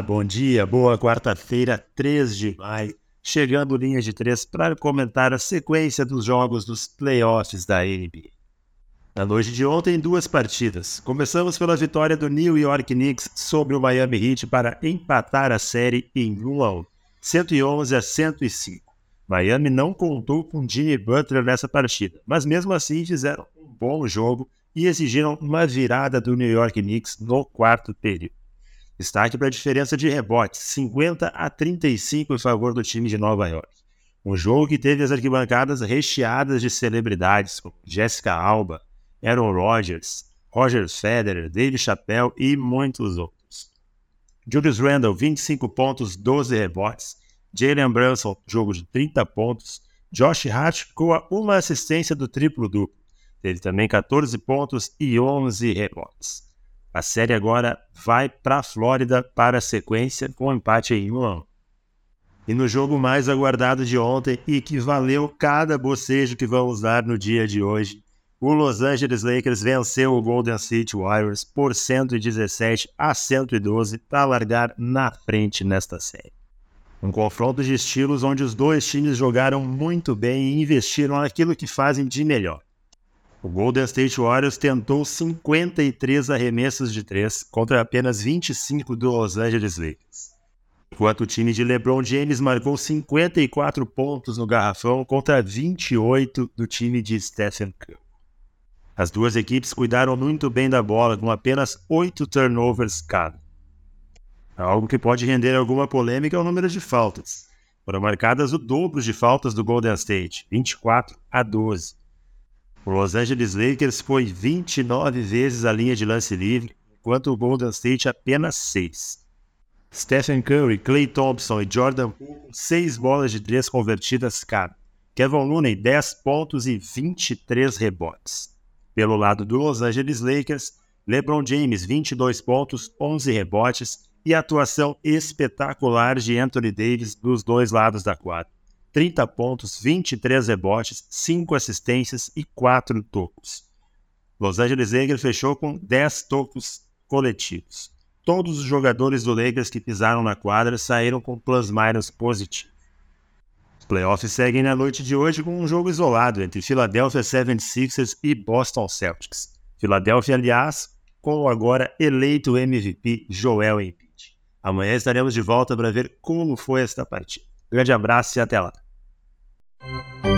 bom dia, boa quarta-feira, 3 de maio. Chegando linha de três para comentar a sequência dos jogos dos playoffs da NBA. Na noite de ontem, duas partidas. Começamos pela vitória do New York Knicks sobre o Miami Heat para empatar a série em 1 a 1, 111 a 105. Miami não contou com Jimmy Butler nessa partida, mas mesmo assim fizeram um bom jogo e exigiram uma virada do New York Knicks no quarto período. Destaque para a diferença de rebotes, 50 a 35 em favor do time de Nova York. Um jogo que teve as arquibancadas recheadas de celebridades como Jessica Alba, Aaron Rodgers, Roger Federer, David Chappelle e muitos outros. Julius Randle, 25 pontos, 12 rebotes. Jalen Brunson, jogo de 30 pontos. Josh Hart com uma assistência do triplo-duplo. Teve também 14 pontos e 11 rebotes. A série agora vai para a Flórida para a sequência com um empate em 1 a 1. E no jogo mais aguardado de ontem e que valeu cada bocejo que vamos dar no dia de hoje, o Los Angeles Lakers venceu o Golden State Warriors por 117 a 112 para largar na frente nesta série. Um confronto de estilos onde os dois times jogaram muito bem e investiram naquilo que fazem de melhor o Golden State Warriors tentou 53 arremessos de três contra apenas 25 do Los Angeles Lakers. Enquanto o time de LeBron James marcou 54 pontos no garrafão contra 28 do time de Stephen Curry. As duas equipes cuidaram muito bem da bola, com apenas 8 turnovers cada. Algo que pode render alguma polêmica é o número de faltas. Foram marcadas o dobro de faltas do Golden State, 24 a 12. O Los Angeles Lakers foi 29 vezes a linha de lance livre, enquanto o Golden State apenas 6. Stephen Curry, Klay Thompson e Jordan Poole com 6 bolas de 3 convertidas cada. Kevin Looney, 10 pontos e 23 rebotes. Pelo lado do Los Angeles Lakers, LeBron James, 22 pontos, 11 rebotes e atuação espetacular de Anthony Davis dos dois lados da quadra. 30 pontos, 23 rebotes, 5 assistências e 4 tocos. Los Angeles Lakers fechou com 10 tocos coletivos. Todos os jogadores do Lakers que pisaram na quadra saíram com plus-minus positivo. Os playoffs seguem na noite de hoje com um jogo isolado entre Philadelphia 76ers e Boston Celtics. Philadelphia, aliás, com o agora eleito MVP Joel Embiid. Amanhã estaremos de volta para ver como foi esta partida. Grande abraço e até lá. Thank you.